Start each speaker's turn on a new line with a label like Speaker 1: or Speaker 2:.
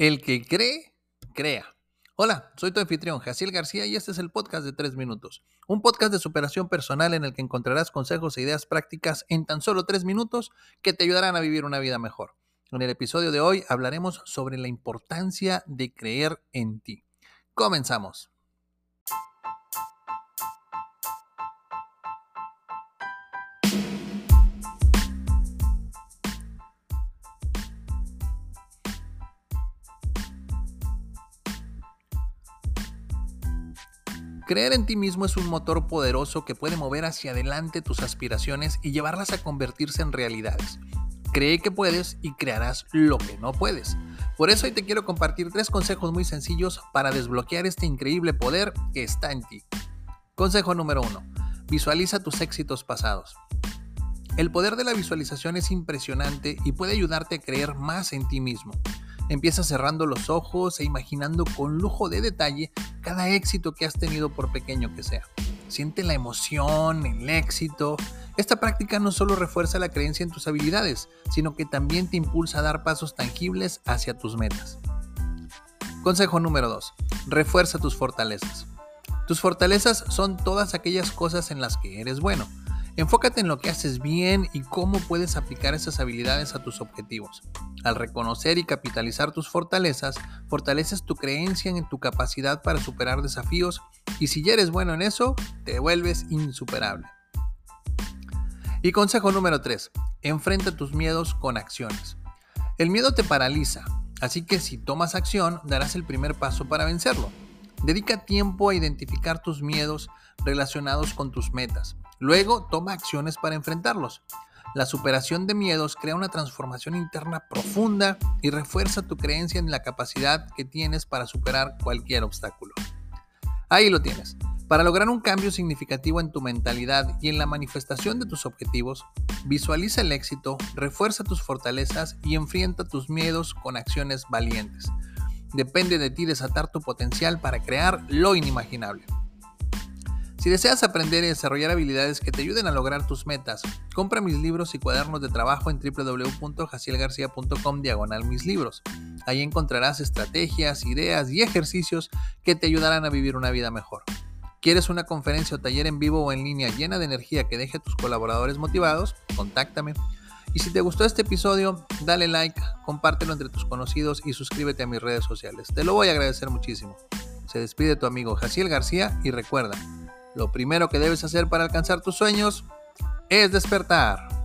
Speaker 1: El que cree, crea. Hola, soy tu anfitrión, Jaciel García, y este es el podcast de 3 minutos. Un podcast de superación personal en el que encontrarás consejos e ideas prácticas en tan solo 3 minutos que te ayudarán a vivir una vida mejor. En el episodio de hoy hablaremos sobre la importancia de creer en ti. Comenzamos. Creer en ti mismo es un motor poderoso que puede mover hacia adelante tus aspiraciones y llevarlas a convertirse en realidades. Cree que puedes y crearás lo que no puedes. Por eso hoy te quiero compartir tres consejos muy sencillos para desbloquear este increíble poder que está en ti. Consejo número uno. Visualiza tus éxitos pasados. El poder de la visualización es impresionante y puede ayudarte a creer más en ti mismo. Empieza cerrando los ojos e imaginando con lujo de detalle cada éxito que has tenido por pequeño que sea. Siente la emoción, el éxito. Esta práctica no solo refuerza la creencia en tus habilidades, sino que también te impulsa a dar pasos tangibles hacia tus metas. Consejo número 2. Refuerza tus fortalezas. Tus fortalezas son todas aquellas cosas en las que eres bueno Enfócate en lo que haces bien y cómo puedes aplicar esas habilidades a tus objetivos. Al reconocer y capitalizar tus fortalezas, fortaleces tu creencia en tu capacidad para superar desafíos y si ya eres bueno en eso, te vuelves insuperable. Y consejo número 3. Enfrenta tus miedos con acciones. El miedo te paraliza, así que si tomas acción, darás el primer paso para vencerlo. Dedica tiempo a identificar tus miedos relacionados con tus metas. Luego, toma acciones para enfrentarlos. La superación de miedos crea una transformación interna profunda y refuerza tu creencia en la capacidad que tienes para superar cualquier obstáculo. Ahí lo tienes. Para lograr un cambio significativo en tu mentalidad y en la manifestación de tus objetivos, visualiza el éxito, refuerza tus fortalezas y enfrenta tus miedos con acciones valientes. Depende de ti desatar tu potencial para crear lo inimaginable. Si deseas aprender y desarrollar habilidades que te ayuden a lograr tus metas, compra mis libros y cuadernos de trabajo en www.jacielgarcia.com diagonal mis libros. Ahí encontrarás estrategias, ideas y ejercicios que te ayudarán a vivir una vida mejor. ¿Quieres una conferencia o taller en vivo o en línea llena de energía que deje a tus colaboradores motivados? Contáctame. Y si te gustó este episodio, dale like, compártelo entre tus conocidos y suscríbete a mis redes sociales. Te lo voy a agradecer muchísimo. Se despide tu amigo Jaciel García y recuerda, lo primero que debes hacer para alcanzar tus sueños es despertar.